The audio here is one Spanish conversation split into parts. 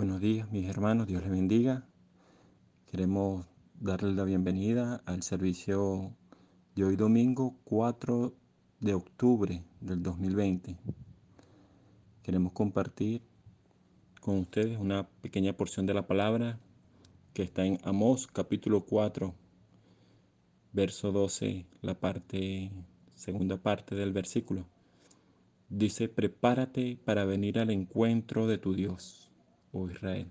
Buenos días mis hermanos, Dios les bendiga. Queremos darles la bienvenida al servicio de hoy domingo 4 de octubre del 2020. Queremos compartir con ustedes una pequeña porción de la palabra que está en Amós capítulo 4, verso 12, la parte segunda parte del versículo. Dice, prepárate para venir al encuentro de tu Dios oh Israel.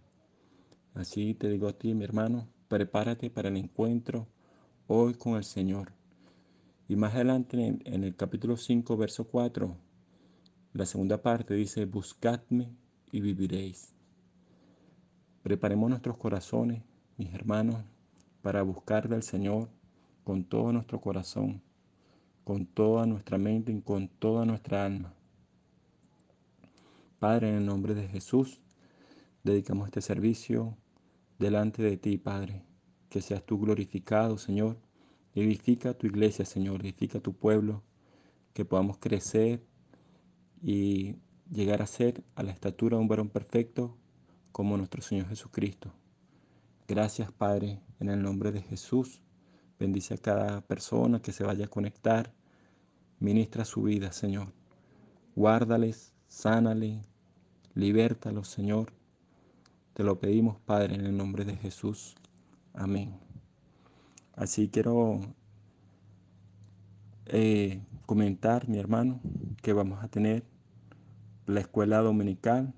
Así te digo a ti, mi hermano, prepárate para el encuentro hoy con el Señor. Y más adelante en el, capítulo 5, verso 4, la segunda parte dice, buscadme y viviréis. Preparemos nuestros corazones, mis hermanos, para buscar del Señor con todo nuestro corazón, con toda nuestra mente y con toda nuestra alma. Padre, en el nombre de Jesús, dedicamos este servicio delante de ti, Padre. Que seas tú glorificado, Señor. Edifica tu iglesia, Señor. Edifica tu pueblo. Que podamos crecer y llegar a ser a la estatura de un varón perfecto como nuestro Señor Jesucristo. Gracias, Padre, en el nombre de Jesús. Bendice a cada persona que se vaya a conectar. Ministra su vida, Señor. Guárdales, sánale, libértalos, Señor. Te lo pedimos, Padre, en el nombre de Jesús. Amén. Así quiero eh, comentar, mi hermano, que vamos a tener la escuela dominical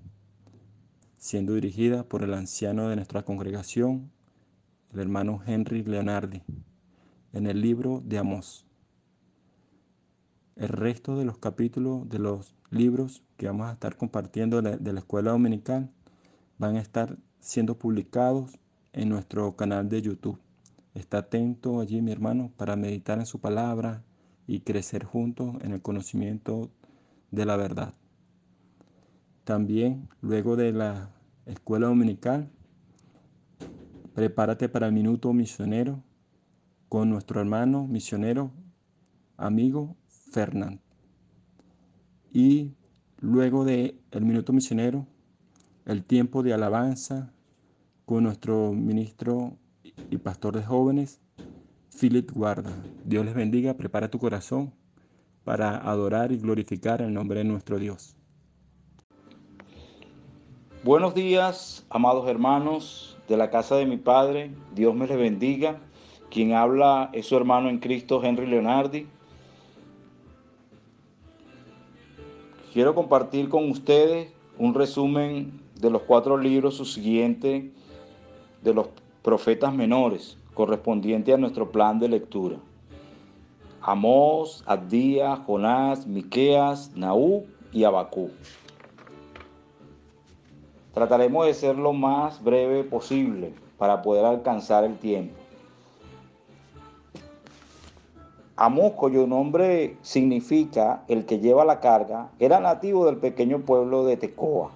siendo dirigida por el anciano de nuestra congregación, el hermano Henry Leonardi, en el libro de Amós. El resto de los capítulos de los libros que vamos a estar compartiendo de la escuela dominical van a estar siendo publicados en nuestro canal de YouTube. Está atento allí, mi hermano, para meditar en su palabra y crecer juntos en el conocimiento de la verdad. También, luego de la escuela dominical, prepárate para el minuto misionero con nuestro hermano misionero, amigo Fernán. Y luego de el minuto misionero, el tiempo de alabanza con nuestro ministro y pastor de jóvenes, Philip Guarda. Dios les bendiga, prepara tu corazón para adorar y glorificar el nombre de nuestro Dios. Buenos días, amados hermanos de la casa de mi Padre. Dios me les bendiga. Quien habla es su hermano en Cristo, Henry Leonardi. Quiero compartir con ustedes un resumen de los cuatro libros subsiguientes de los profetas menores, correspondiente a nuestro plan de lectura. Amós, Abdía, Jonás, Miqueas, Naú y Abacú. Trataremos de ser lo más breve posible para poder alcanzar el tiempo. Amós, cuyo nombre significa el que lleva la carga, era nativo del pequeño pueblo de Tecoa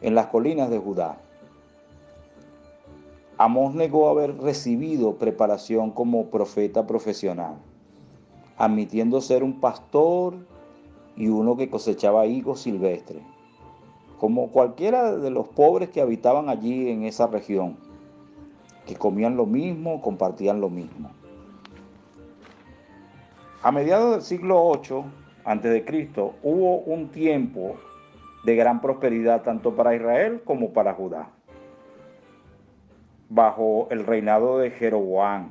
en las colinas de Judá. Amós negó haber recibido preparación como profeta profesional, admitiendo ser un pastor y uno que cosechaba higos silvestres, como cualquiera de los pobres que habitaban allí en esa región, que comían lo mismo, compartían lo mismo. A mediados del siglo VIII a.C., hubo un tiempo de gran prosperidad tanto para Israel como para Judá. Bajo el reinado de Jeroboam,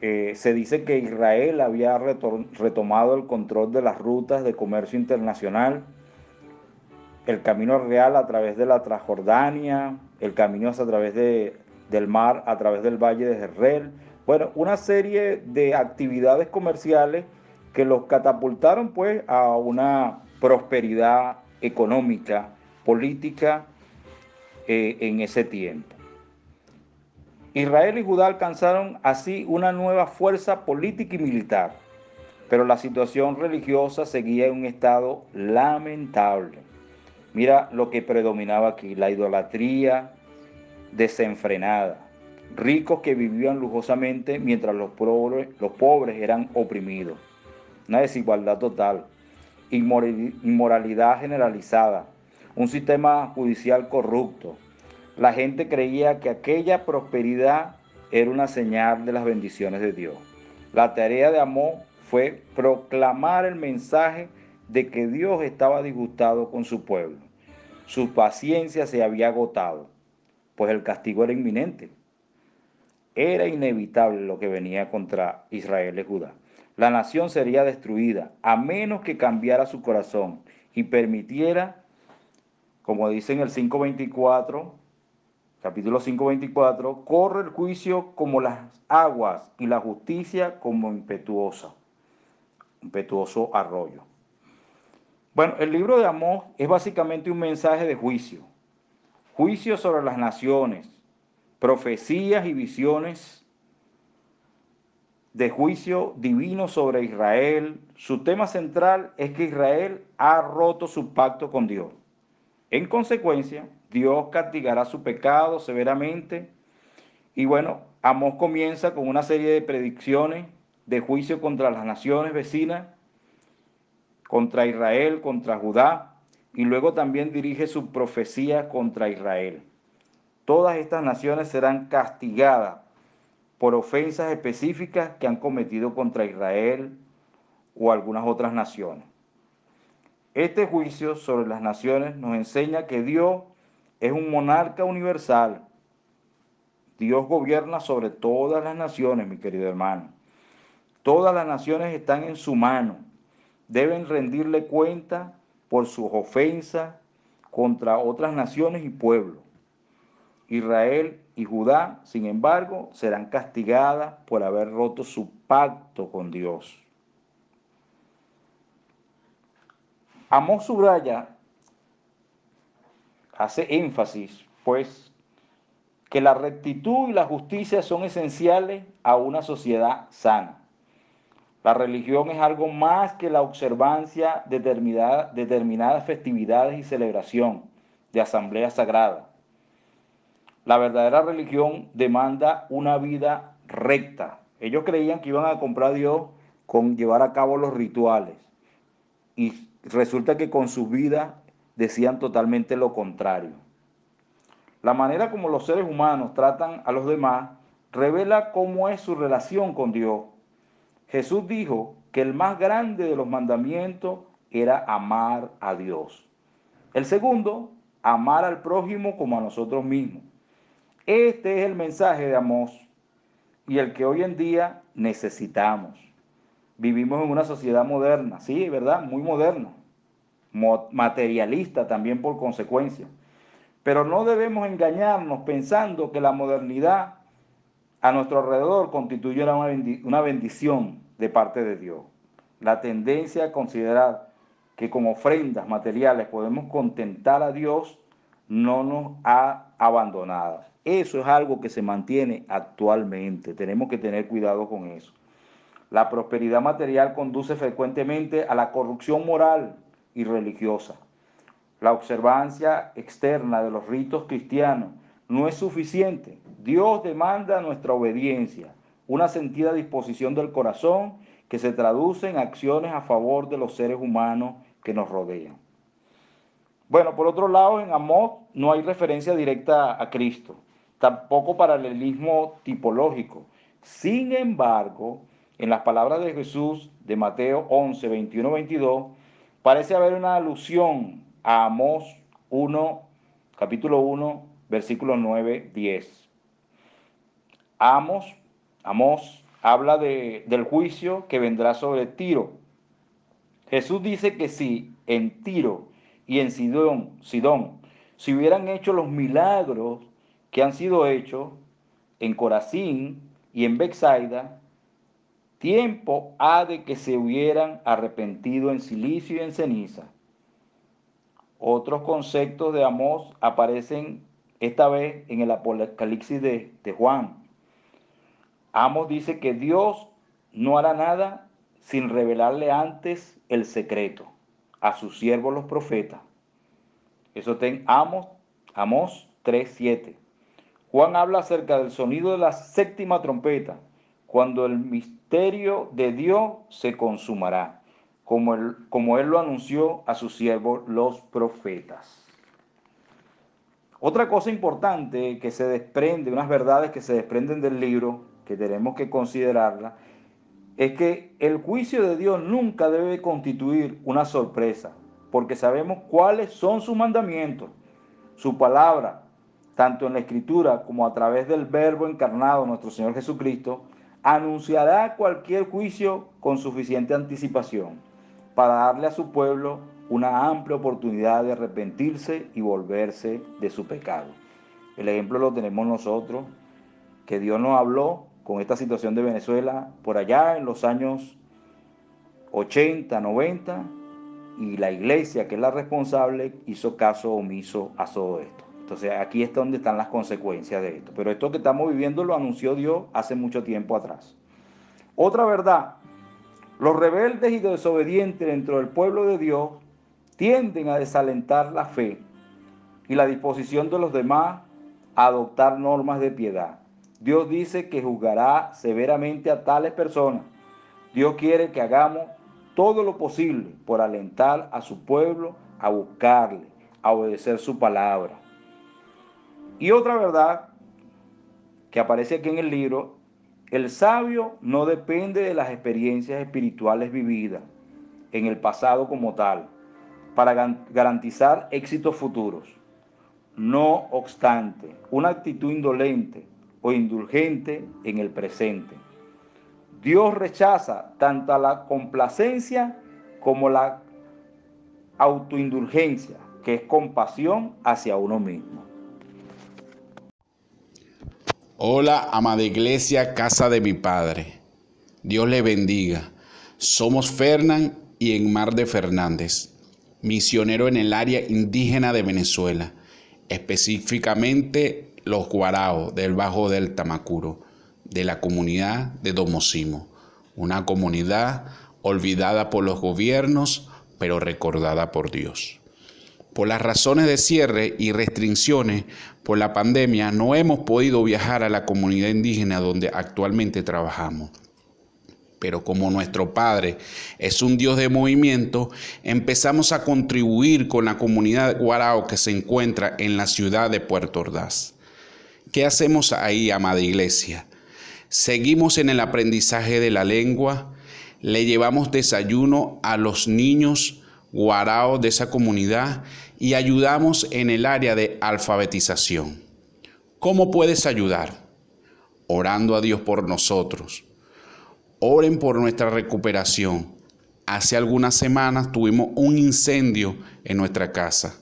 eh, se dice que Israel había retomado el control de las rutas de comercio internacional, el camino real a través de la Transjordania, el camino a través de, del mar, a través del valle de Jerrel. Bueno, una serie de actividades comerciales que los catapultaron pues a una prosperidad económica, política eh, en ese tiempo. Israel y Judá alcanzaron así una nueva fuerza política y militar, pero la situación religiosa seguía en un estado lamentable. Mira lo que predominaba aquí, la idolatría desenfrenada, ricos que vivían lujosamente mientras los pobres, los pobres eran oprimidos, una desigualdad total inmoralidad generalizada, un sistema judicial corrupto. La gente creía que aquella prosperidad era una señal de las bendiciones de Dios. La tarea de Amós fue proclamar el mensaje de que Dios estaba disgustado con su pueblo. Su paciencia se había agotado, pues el castigo era inminente. Era inevitable lo que venía contra Israel y Judá. La nación sería destruida a menos que cambiara su corazón y permitiera, como dice en el 524, capítulo 524, corre el juicio como las aguas y la justicia como impetuosa, impetuoso arroyo. Bueno, el libro de Amós es básicamente un mensaje de juicio, juicio sobre las naciones, profecías y visiones de juicio divino sobre Israel. Su tema central es que Israel ha roto su pacto con Dios. En consecuencia, Dios castigará su pecado severamente. Y bueno, Amós comienza con una serie de predicciones de juicio contra las naciones vecinas, contra Israel, contra Judá, y luego también dirige su profecía contra Israel todas estas naciones serán castigadas por ofensas específicas que han cometido contra Israel o algunas otras naciones. Este juicio sobre las naciones nos enseña que Dios es un monarca universal. Dios gobierna sobre todas las naciones, mi querido hermano. Todas las naciones están en su mano. Deben rendirle cuenta por sus ofensas contra otras naciones y pueblos. Israel y Judá, sin embargo, serán castigadas por haber roto su pacto con Dios. Amós subraya, hace énfasis, pues, que la rectitud y la justicia son esenciales a una sociedad sana. La religión es algo más que la observancia de determinadas festividades y celebración de asamblea sagrada la verdadera religión demanda una vida recta. Ellos creían que iban a comprar a Dios con llevar a cabo los rituales. Y resulta que con su vida decían totalmente lo contrario. La manera como los seres humanos tratan a los demás revela cómo es su relación con Dios. Jesús dijo que el más grande de los mandamientos era amar a Dios. El segundo, amar al prójimo como a nosotros mismos. Este es el mensaje de Amós y el que hoy en día necesitamos. Vivimos en una sociedad moderna, sí, ¿verdad? Muy moderna, materialista también por consecuencia. Pero no debemos engañarnos pensando que la modernidad a nuestro alrededor constituye una bendición de parte de Dios. La tendencia a considerar que con ofrendas materiales podemos contentar a Dios no nos ha abandonado. Eso es algo que se mantiene actualmente. Tenemos que tener cuidado con eso. La prosperidad material conduce frecuentemente a la corrupción moral y religiosa. La observancia externa de los ritos cristianos no es suficiente. Dios demanda nuestra obediencia, una sentida disposición del corazón que se traduce en acciones a favor de los seres humanos que nos rodean. Bueno, por otro lado, en Amós no hay referencia directa a Cristo tampoco paralelismo tipológico. Sin embargo, en las palabras de Jesús de Mateo 11, 21, 22, parece haber una alusión a Amós 1, capítulo 1, versículo 9, 10. Amos, Amós habla de, del juicio que vendrá sobre Tiro. Jesús dice que si en Tiro y en Sidón, Sidón, si hubieran hecho los milagros que han sido hechos en Corazín y en Bexaida, tiempo ha de que se hubieran arrepentido en silicio y en ceniza. Otros conceptos de Amós aparecen esta vez en el Apocalipsis de, de Juan. Amos dice que Dios no hará nada sin revelarle antes el secreto a sus siervos los profetas. Eso está en Amos, Amos 3.7. Juan habla acerca del sonido de la séptima trompeta, cuando el misterio de Dios se consumará, como él, como él lo anunció a sus siervos los profetas. Otra cosa importante que se desprende, unas verdades que se desprenden del libro, que tenemos que considerarla, es que el juicio de Dios nunca debe constituir una sorpresa, porque sabemos cuáles son sus mandamientos, su palabra, tanto en la escritura como a través del verbo encarnado, nuestro Señor Jesucristo, anunciará cualquier juicio con suficiente anticipación para darle a su pueblo una amplia oportunidad de arrepentirse y volverse de su pecado. El ejemplo lo tenemos nosotros, que Dios nos habló con esta situación de Venezuela por allá en los años 80, 90, y la iglesia, que es la responsable, hizo caso omiso a todo esto. Entonces aquí es donde están las consecuencias de esto. Pero esto que estamos viviendo lo anunció Dios hace mucho tiempo atrás. Otra verdad, los rebeldes y desobedientes dentro del pueblo de Dios tienden a desalentar la fe y la disposición de los demás a adoptar normas de piedad. Dios dice que juzgará severamente a tales personas. Dios quiere que hagamos todo lo posible por alentar a su pueblo a buscarle, a obedecer su palabra. Y otra verdad que aparece aquí en el libro, el sabio no depende de las experiencias espirituales vividas en el pasado como tal, para garantizar éxitos futuros. No obstante, una actitud indolente o indulgente en el presente. Dios rechaza tanto la complacencia como la autoindulgencia, que es compasión hacia uno mismo. Hola, amada iglesia, casa de mi Padre. Dios le bendiga. Somos Fernán y Enmar de Fernández misionero en el área indígena de Venezuela, específicamente los Guaraos del Bajo del Tamacuro, de la comunidad de Domosimo, una comunidad olvidada por los gobiernos, pero recordada por Dios. Por las razones de cierre y restricciones por la pandemia, no hemos podido viajar a la comunidad indígena donde actualmente trabajamos pero como nuestro Padre es un Dios de movimiento, empezamos a contribuir con la comunidad guarao que se encuentra en la ciudad de Puerto Ordaz. ¿Qué hacemos ahí, amada iglesia? Seguimos en el aprendizaje de la lengua, le llevamos desayuno a los niños guarao de esa comunidad y ayudamos en el área de alfabetización. ¿Cómo puedes ayudar? Orando a Dios por nosotros Oren por nuestra recuperación. Hace algunas semanas tuvimos un incendio en nuestra casa.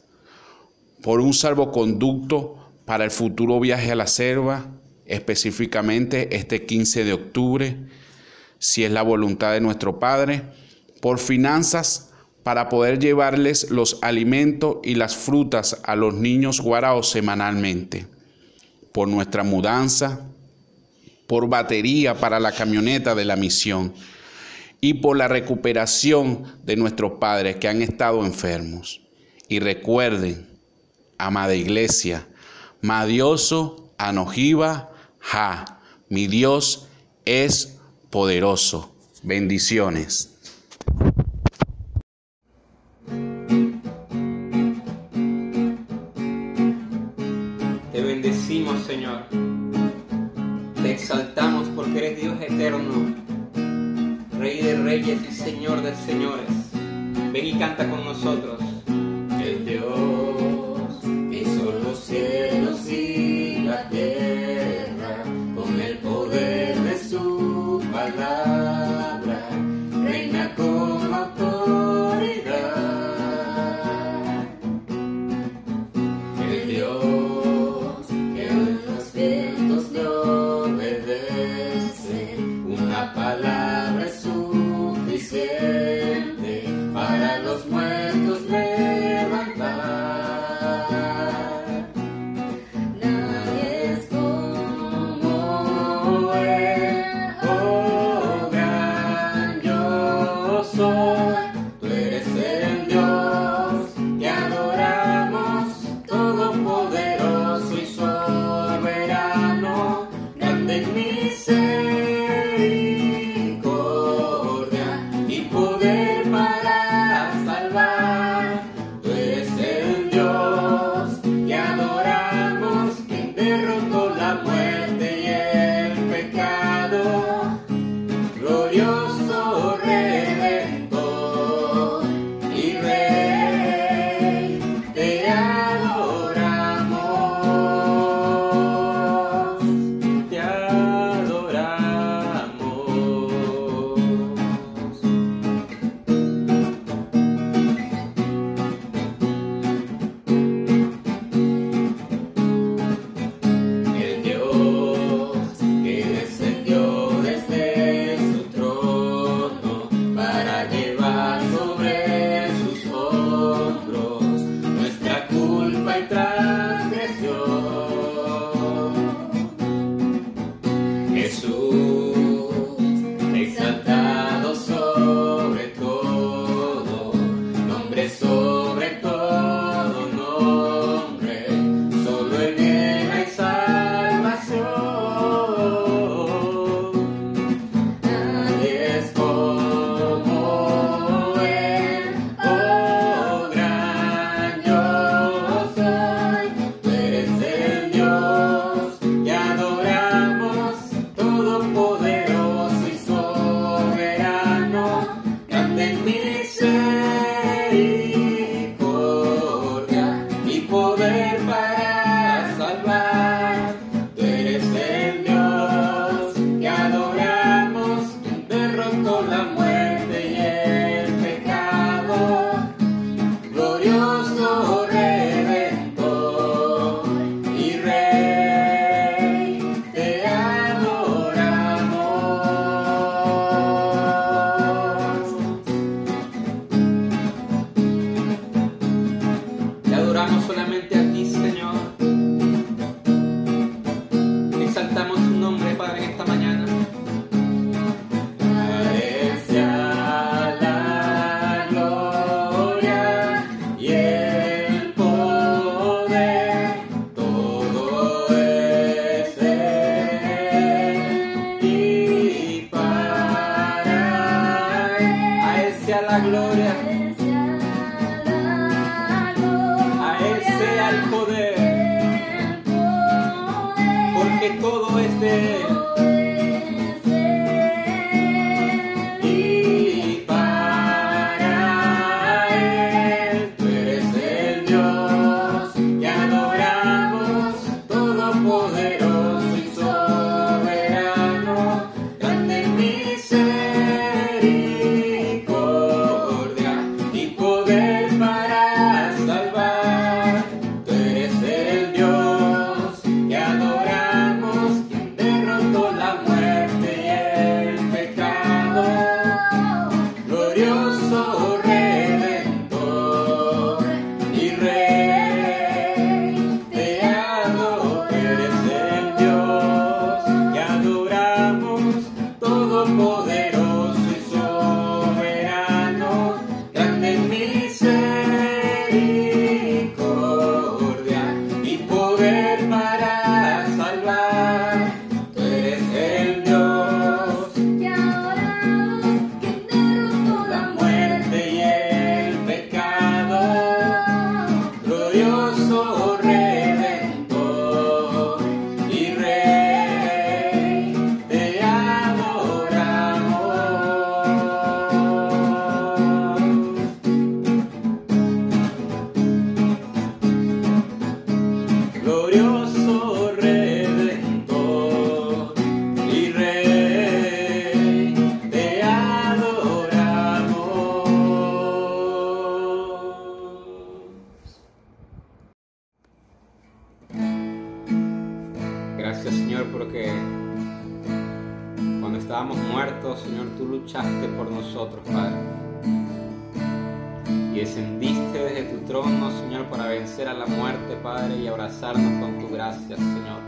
Por un salvoconducto para el futuro viaje a la selva, específicamente este 15 de octubre, si es la voluntad de nuestro Padre. Por finanzas para poder llevarles los alimentos y las frutas a los niños guaraos semanalmente. Por nuestra mudanza, por batería para la camioneta de la misión y por la recuperación de nuestros padres que han estado enfermos. Y recuerden, amada iglesia, Madioso Anojiva Ja, mi Dios es poderoso. Bendiciones. Te bendecimos, Señor exaltamos porque eres Dios eterno, Rey de reyes y Señor de señores. Ven y canta con nosotros. con tu gracia, Señor.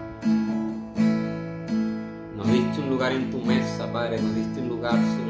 Nos diste un lugar en tu mesa, Padre, nos diste un lugar, Señor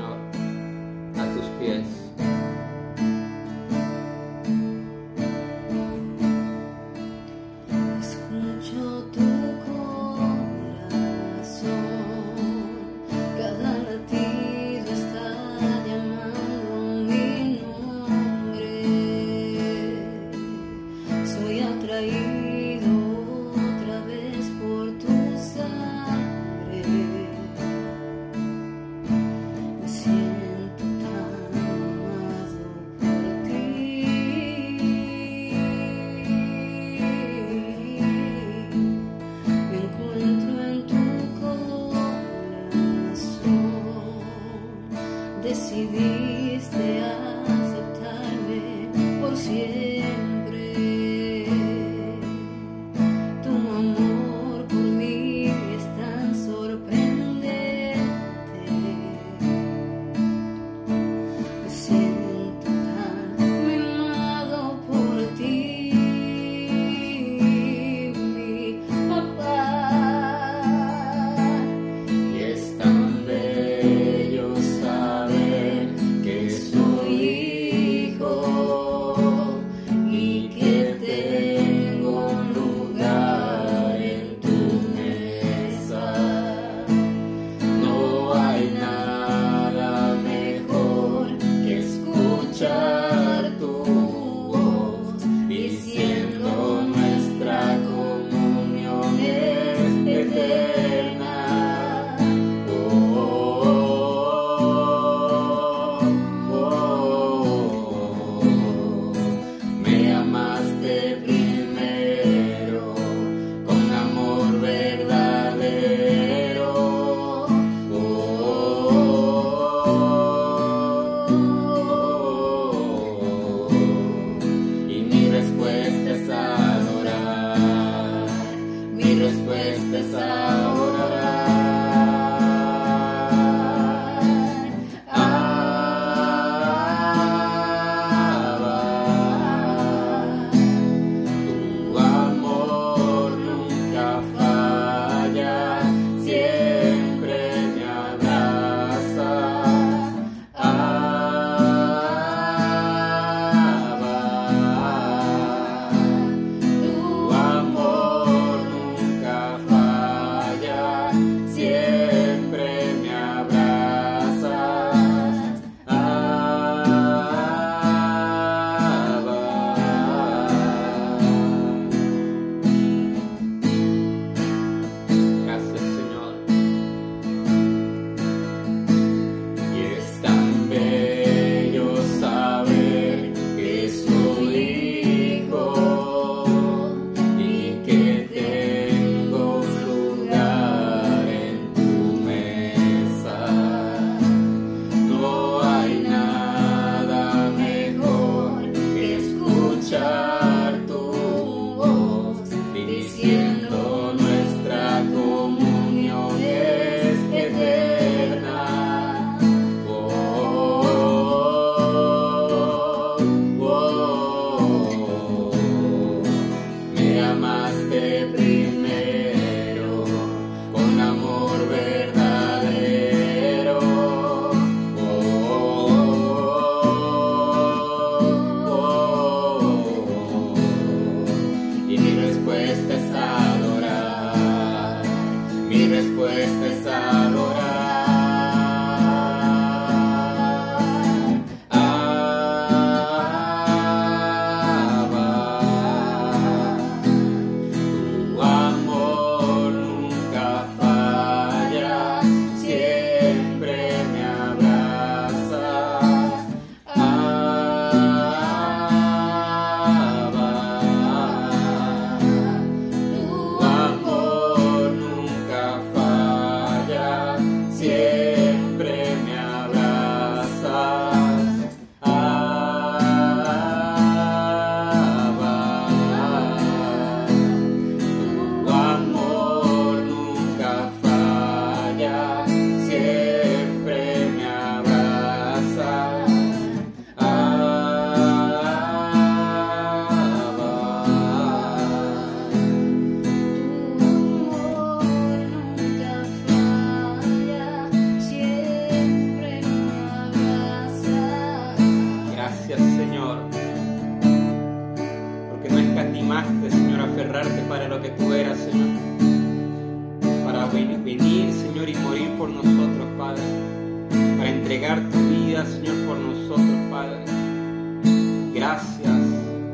gracias,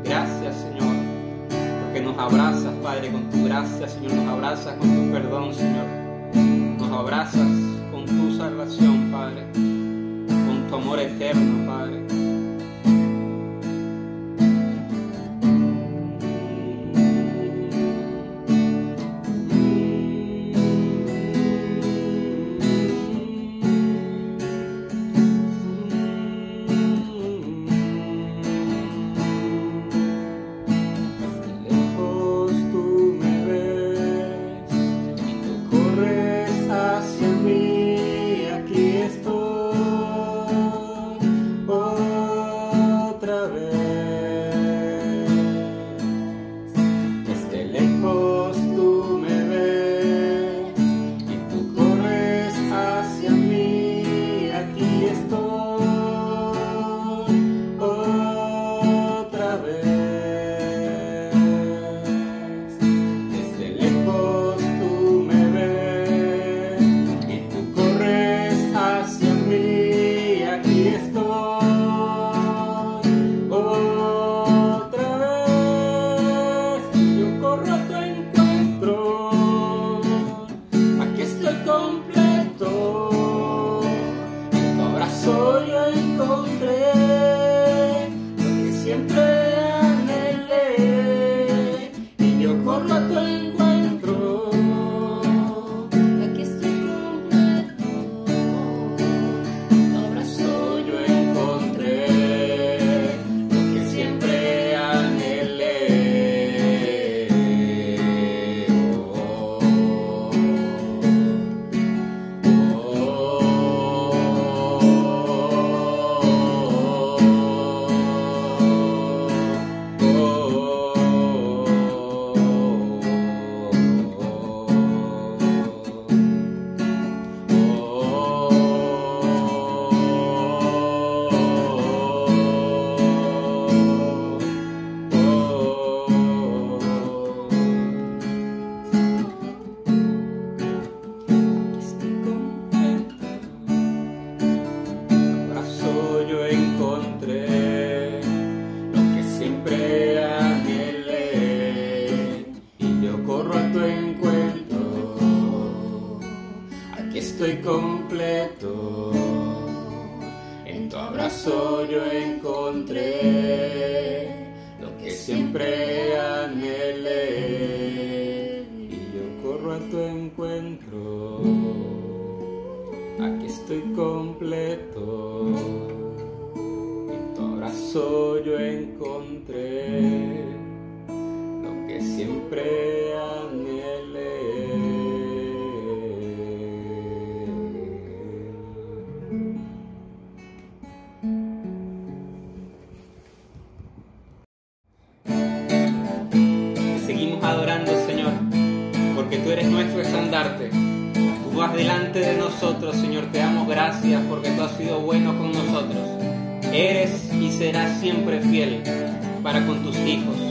gracias Señor, porque nos abrazas, Padre, con tu gracia, Señor, nos abrazas con tu perdón, Señor, nos abrazas con tu salvación, Padre, con tu amor eterno, Padre. encontré. Lo que siempre completo y tu abrazo yo encontré lo que siempre anhelé. Seguimos adorando, Señor, porque tú eres nuestro estandarte. Tú vas delante de nosotros, Señor, te amo gracias porque tú has sido bueno con nosotros. Eres y serás siempre fiel para con tus hijos.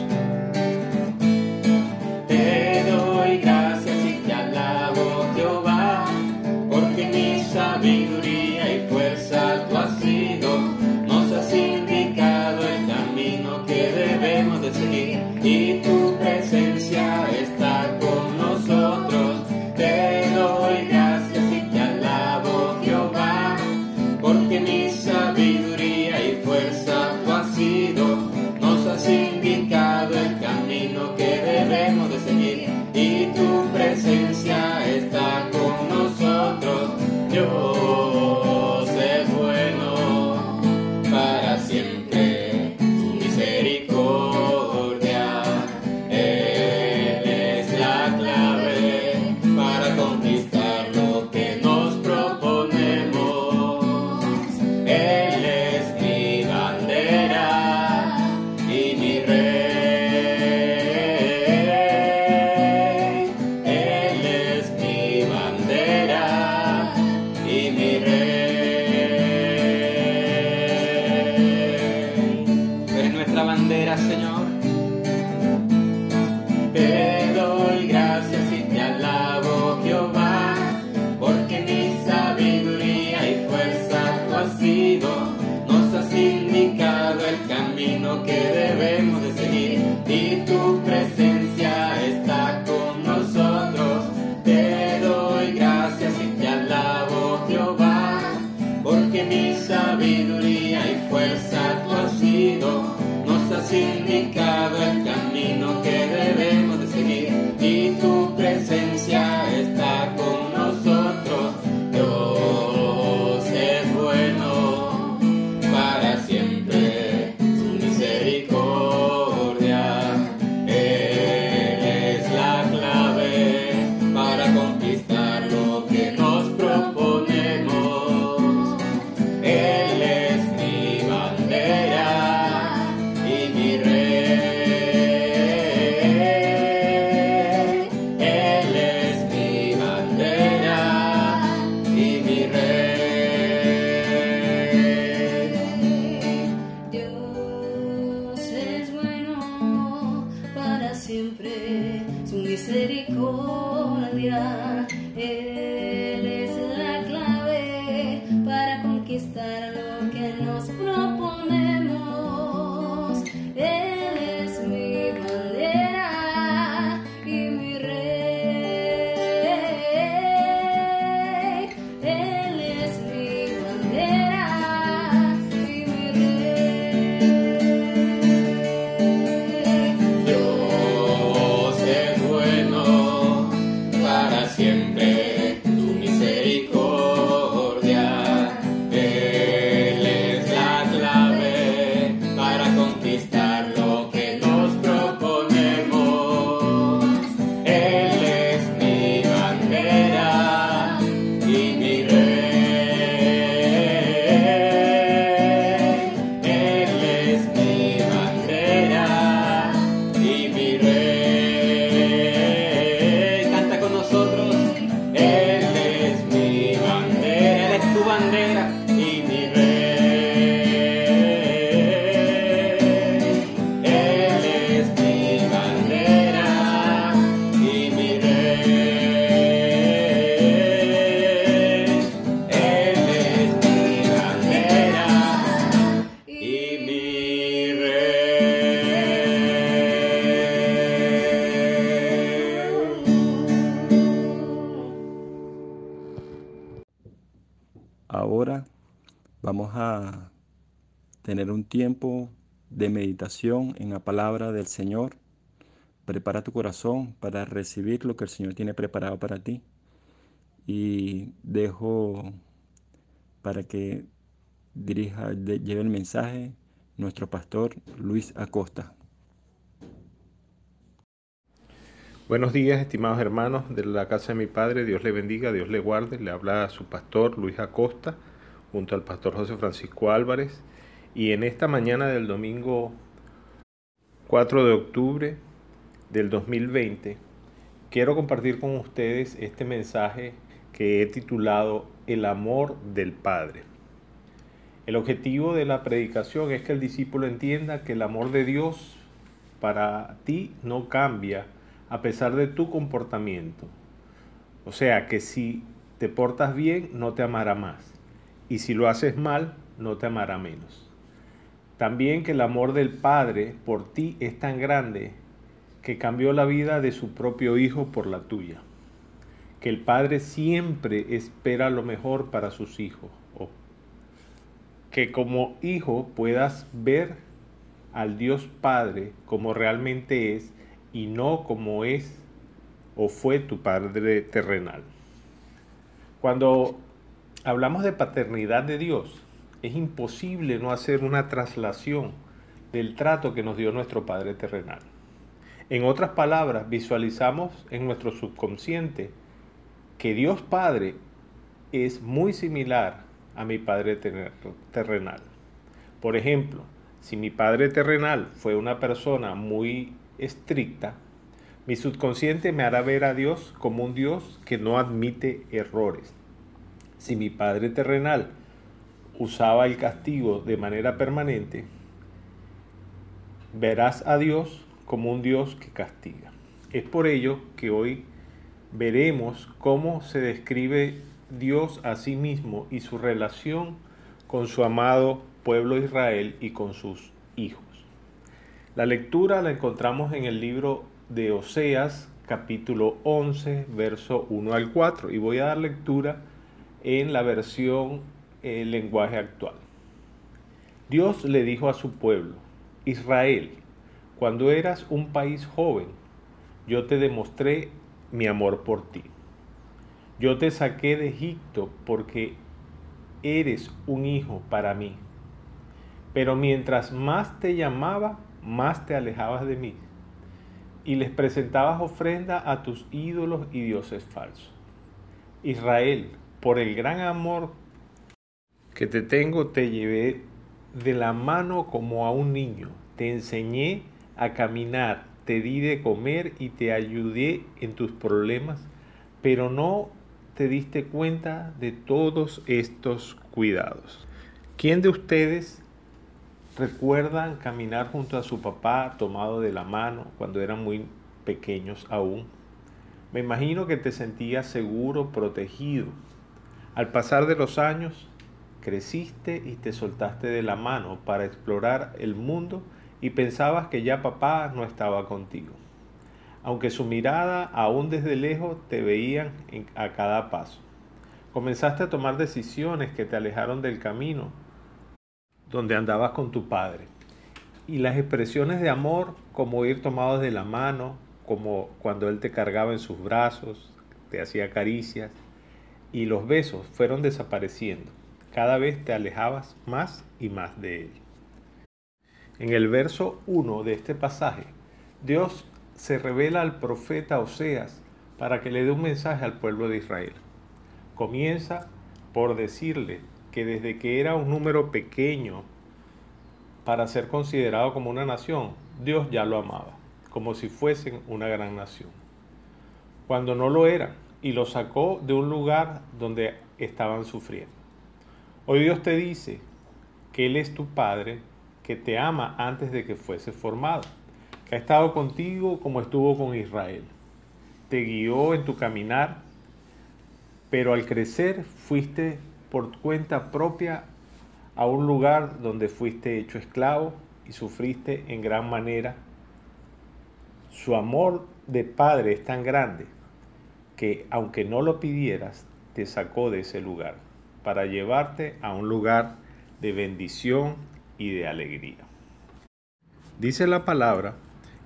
Tiempo de meditación en la palabra del Señor. Prepara tu corazón para recibir lo que el Señor tiene preparado para ti. Y dejo para que dirija, lleve el mensaje nuestro pastor Luis Acosta. Buenos días, estimados hermanos de la casa de mi padre. Dios le bendiga, Dios le guarde. Le habla a su pastor Luis Acosta, junto al pastor José Francisco Álvarez. Y en esta mañana del domingo 4 de octubre del 2020, quiero compartir con ustedes este mensaje que he titulado El amor del Padre. El objetivo de la predicación es que el discípulo entienda que el amor de Dios para ti no cambia a pesar de tu comportamiento. O sea que si te portas bien, no te amará más. Y si lo haces mal, no te amará menos. También que el amor del Padre por ti es tan grande que cambió la vida de su propio Hijo por la tuya. Que el Padre siempre espera lo mejor para sus hijos. que como hijo puedas ver al Dios Padre como realmente es y no como es o fue tu Padre terrenal. Cuando hablamos de paternidad de Dios, es imposible no hacer una traslación del trato que nos dio nuestro Padre terrenal. En otras palabras, visualizamos en nuestro subconsciente que Dios Padre es muy similar a mi Padre terrenal. Por ejemplo, si mi Padre terrenal fue una persona muy estricta, mi subconsciente me hará ver a Dios como un Dios que no admite errores. Si mi Padre terrenal usaba el castigo de manera permanente, verás a Dios como un Dios que castiga. Es por ello que hoy veremos cómo se describe Dios a sí mismo y su relación con su amado pueblo Israel y con sus hijos. La lectura la encontramos en el libro de Oseas, capítulo 11, verso 1 al 4, y voy a dar lectura en la versión el lenguaje actual. Dios le dijo a su pueblo, Israel, cuando eras un país joven, yo te demostré mi amor por ti. Yo te saqué de Egipto porque eres un hijo para mí. Pero mientras más te llamaba, más te alejabas de mí y les presentabas ofrenda a tus ídolos y dioses falsos. Israel, por el gran amor que te tengo, te llevé de la mano como a un niño, te enseñé a caminar, te di de comer y te ayudé en tus problemas, pero no te diste cuenta de todos estos cuidados. ¿Quién de ustedes recuerdan caminar junto a su papá tomado de la mano cuando eran muy pequeños aún. Me imagino que te sentías seguro, protegido. Al pasar de los años, creciste y te soltaste de la mano para explorar el mundo y pensabas que ya papá no estaba contigo. Aunque su mirada aún desde lejos te veían a cada paso. Comenzaste a tomar decisiones que te alejaron del camino donde andabas con tu padre. Y las expresiones de amor, como ir tomados de la mano, como cuando él te cargaba en sus brazos, te hacía caricias, y los besos fueron desapareciendo. Cada vez te alejabas más y más de él. En el verso 1 de este pasaje, Dios se revela al profeta Oseas para que le dé un mensaje al pueblo de Israel. Comienza por decirle que desde que era un número pequeño para ser considerado como una nación, Dios ya lo amaba, como si fuesen una gran nación. Cuando no lo eran, y lo sacó de un lugar donde estaban sufriendo. Hoy Dios te dice que Él es tu Padre, que te ama antes de que fuese formado, que ha estado contigo como estuvo con Israel. Te guió en tu caminar, pero al crecer fuiste por cuenta propia a un lugar donde fuiste hecho esclavo y sufriste en gran manera. Su amor de padre es tan grande que aunque no lo pidieras, te sacó de ese lugar para llevarte a un lugar de bendición y de alegría. Dice la palabra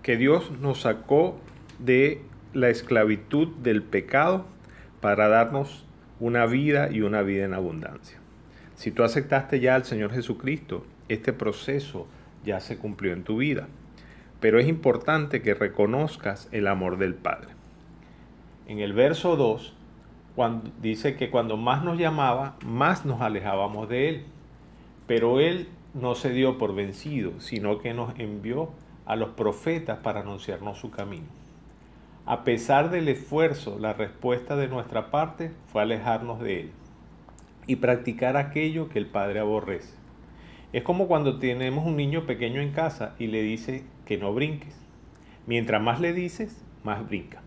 que Dios nos sacó de la esclavitud del pecado para darnos una vida y una vida en abundancia. Si tú aceptaste ya al Señor Jesucristo, este proceso ya se cumplió en tu vida. Pero es importante que reconozcas el amor del Padre. En el verso 2 dice que cuando más nos llamaba, más nos alejábamos de Él. Pero Él no se dio por vencido, sino que nos envió a los profetas para anunciarnos su camino. A pesar del esfuerzo, la respuesta de nuestra parte fue alejarnos de Él y practicar aquello que el Padre aborrece. Es como cuando tenemos un niño pequeño en casa y le dice que no brinques. Mientras más le dices, más brinca.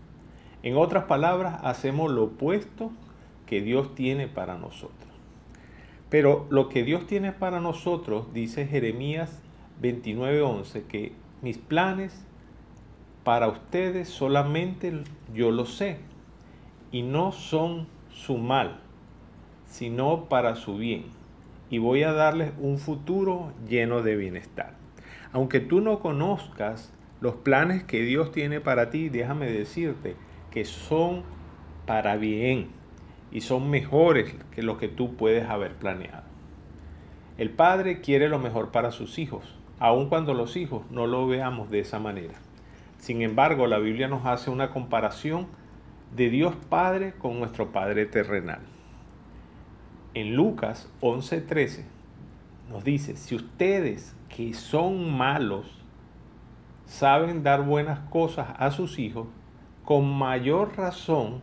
En otras palabras, hacemos lo opuesto que Dios tiene para nosotros. Pero lo que Dios tiene para nosotros, dice Jeremías 29:11, que mis planes para ustedes solamente yo lo sé, y no son su mal, sino para su bien. Y voy a darles un futuro lleno de bienestar. Aunque tú no conozcas los planes que Dios tiene para ti, déjame decirte que son para bien y son mejores que lo que tú puedes haber planeado. El Padre quiere lo mejor para sus hijos, aun cuando los hijos no lo veamos de esa manera. Sin embargo, la Biblia nos hace una comparación de Dios Padre con nuestro Padre terrenal. En Lucas 11:13 nos dice, si ustedes que son malos saben dar buenas cosas a sus hijos, con mayor razón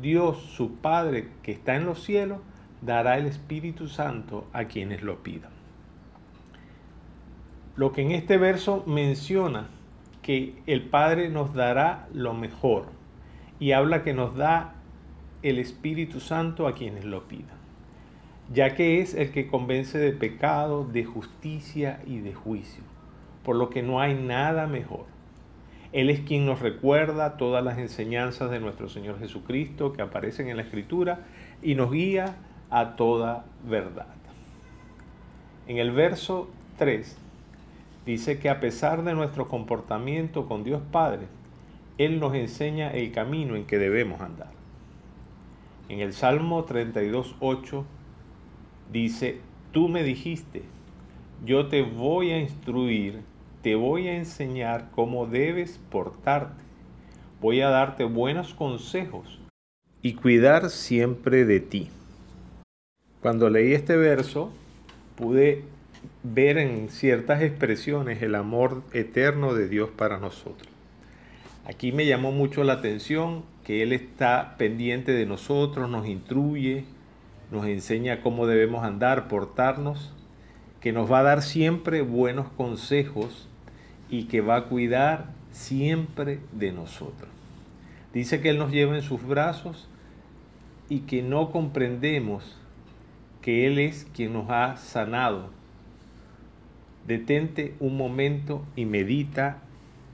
Dios, su Padre que está en los cielos, dará el Espíritu Santo a quienes lo pidan. Lo que en este verso menciona que el Padre nos dará lo mejor y habla que nos da el Espíritu Santo a quienes lo pidan ya que es el que convence de pecado, de justicia y de juicio, por lo que no hay nada mejor. Él es quien nos recuerda todas las enseñanzas de nuestro Señor Jesucristo que aparecen en la Escritura y nos guía a toda verdad. En el verso 3 dice que a pesar de nuestro comportamiento con Dios Padre, Él nos enseña el camino en que debemos andar. En el Salmo 32, 8 dice, tú me dijiste, yo te voy a instruir, te voy a enseñar cómo debes portarte, voy a darte buenos consejos y cuidar siempre de ti. Cuando leí este verso, pude ver en ciertas expresiones el amor eterno de Dios para nosotros. Aquí me llamó mucho la atención que Él está pendiente de nosotros, nos instruye, nos enseña cómo debemos andar, portarnos, que nos va a dar siempre buenos consejos y que va a cuidar siempre de nosotros. Dice que Él nos lleva en sus brazos y que no comprendemos que Él es quien nos ha sanado. Detente un momento y medita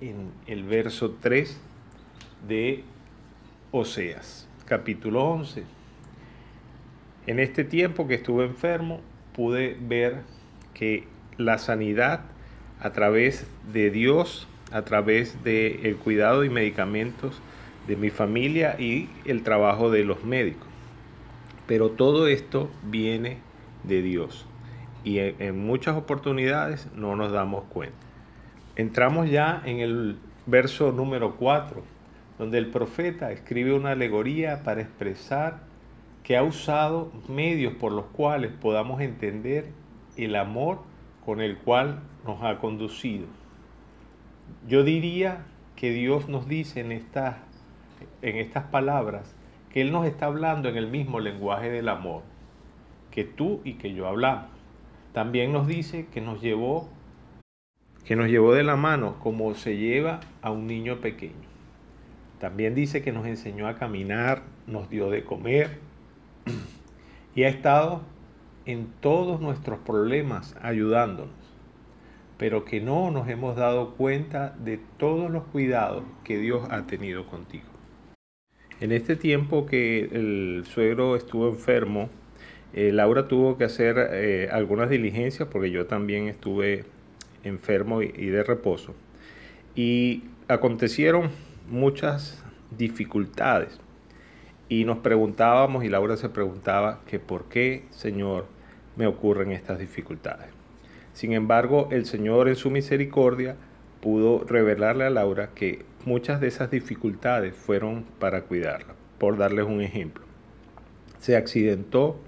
en el verso 3 de Oseas, capítulo 11. En este tiempo que estuve enfermo, pude ver que la sanidad a través de Dios, a través del cuidado y medicamentos de mi familia y el trabajo de los médicos. Pero todo esto viene de Dios y en muchas oportunidades no nos damos cuenta. Entramos ya en el verso número 4, donde el profeta escribe una alegoría para expresar que ha usado medios por los cuales podamos entender el amor con el cual nos ha conducido. Yo diría que Dios nos dice en estas, en estas palabras que Él nos está hablando en el mismo lenguaje del amor que tú y que yo hablamos. También nos dice que nos llevó que nos llevó de la mano como se lleva a un niño pequeño. También dice que nos enseñó a caminar, nos dio de comer, y ha estado en todos nuestros problemas ayudándonos, pero que no nos hemos dado cuenta de todos los cuidados que Dios ha tenido contigo. En este tiempo que el suegro estuvo enfermo Eh, Laura tuvo que hacer eh, algunas diligencias porque yo también estuve enfermo y, y de reposo. Y acontecieron muchas dificultades. Y nos preguntábamos, y Laura se preguntaba, que por qué, Señor, me ocurren estas dificultades. Sin embargo, el Señor en su misericordia pudo revelarle a Laura que muchas de esas dificultades fueron para cuidarla. Por darles un ejemplo, se accidentó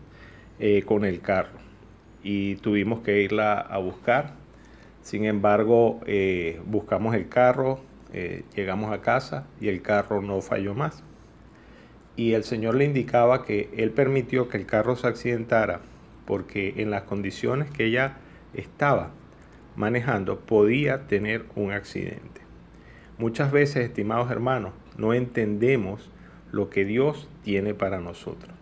eh, con el carro y tuvimos que irla a buscar. Sin embargo, eh, buscamos el carro, eh, llegamos a casa y el carro no falló más. Y el Señor le indicaba que Él permitió que el carro se accidentara porque en las condiciones que ella estaba manejando podía tener un accidente. Muchas veces, estimados hermanos, no entendemos lo que Dios tiene para nosotros.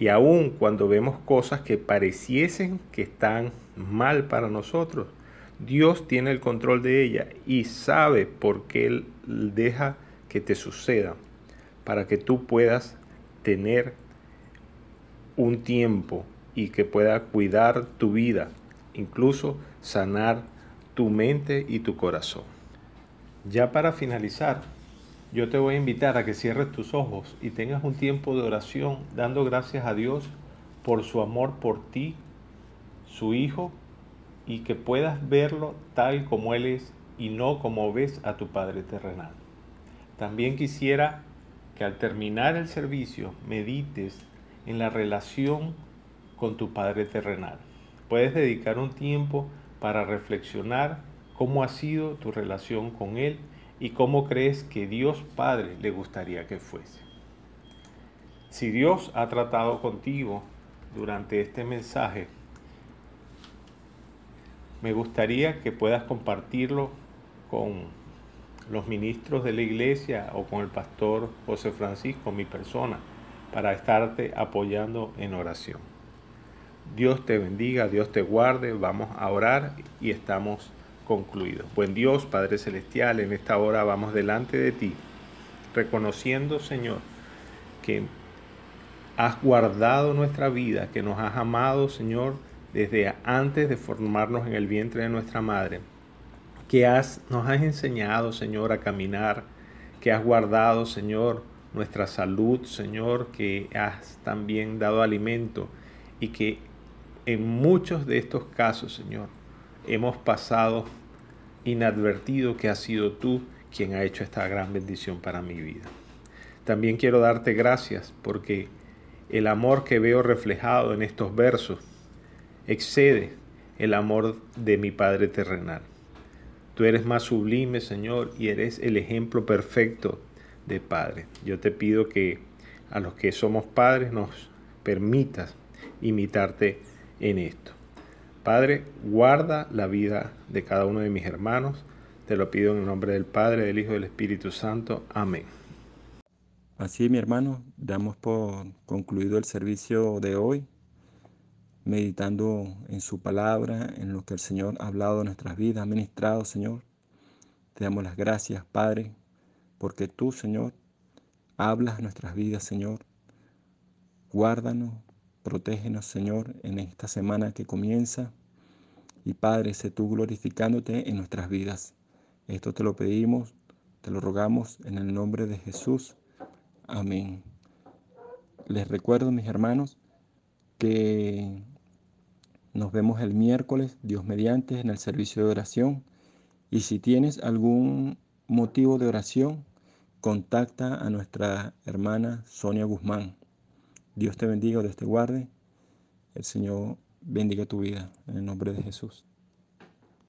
Y aun cuando vemos cosas que pareciesen que están mal para nosotros, Dios tiene el control de ella y sabe por qué Él deja que te suceda, para que tú puedas tener un tiempo y que pueda cuidar tu vida, incluso sanar tu mente y tu corazón. Ya para finalizar, yo te voy a invitar a que cierres tus ojos y tengas un tiempo de oración dando gracias a Dios por su amor por ti, su Hijo, y que puedas verlo tal como Él es y no como ves a tu Padre terrenal. También quisiera que al terminar el servicio medites en la relación con tu Padre terrenal. Puedes dedicar un tiempo para reflexionar cómo ha sido tu relación con Él y cómo crees que Dios Padre le gustaría que fuese. Si Dios ha tratado contigo durante este mensaje, me gustaría que puedas compartirlo con los ministros de la iglesia o con el pastor José Francisco, mi persona, para estarte apoyando en oración. Dios te bendiga, Dios te guarde, vamos a orar y estamos concluidos. Buen Dios, Padre Celestial, en esta hora vamos delante de ti, reconociendo, Señor, que has guardado nuestra vida, que nos has amado, Señor, desde antes de formarnos en el vientre de nuestra madre, que has, nos has enseñado, Señor, a caminar, que has guardado, Señor, nuestra salud, Señor, que has también dado alimento y que en muchos de estos casos, Señor, hemos pasado inadvertido que has sido tú quien ha hecho esta gran bendición para mi vida. También quiero darte gracias porque el amor que veo reflejado en estos versos excede el amor de mi Padre terrenal. Tú eres más sublime, Señor, y eres el ejemplo perfecto de Padre. Yo te pido que a los que somos padres nos permitas imitarte en esto. Padre, guarda la vida de cada uno de mis hermanos. Te lo pido en el nombre del Padre, del Hijo y del Espíritu Santo. Amén. Así, mi hermano, damos por concluido el servicio de hoy meditando en su palabra, en lo que el Señor ha hablado en nuestras vidas, ha ministrado, Señor. Te damos las gracias, Padre, porque tú, Señor, hablas nuestras vidas, Señor. Guárdanos, protégenos, Señor, en esta semana que comienza. Y Padre, sé tú glorificándote en nuestras vidas. Esto te lo pedimos, te lo rogamos en el nombre de Jesús. Amén. Les recuerdo, mis hermanos, que nos vemos el miércoles, Dios mediante, en el servicio de oración. Y si tienes algún motivo de oración, contacta a nuestra hermana Sonia Guzmán. Dios te bendiga, Dios te guarde. El Señor bendiga tu vida en el nombre de Jesús.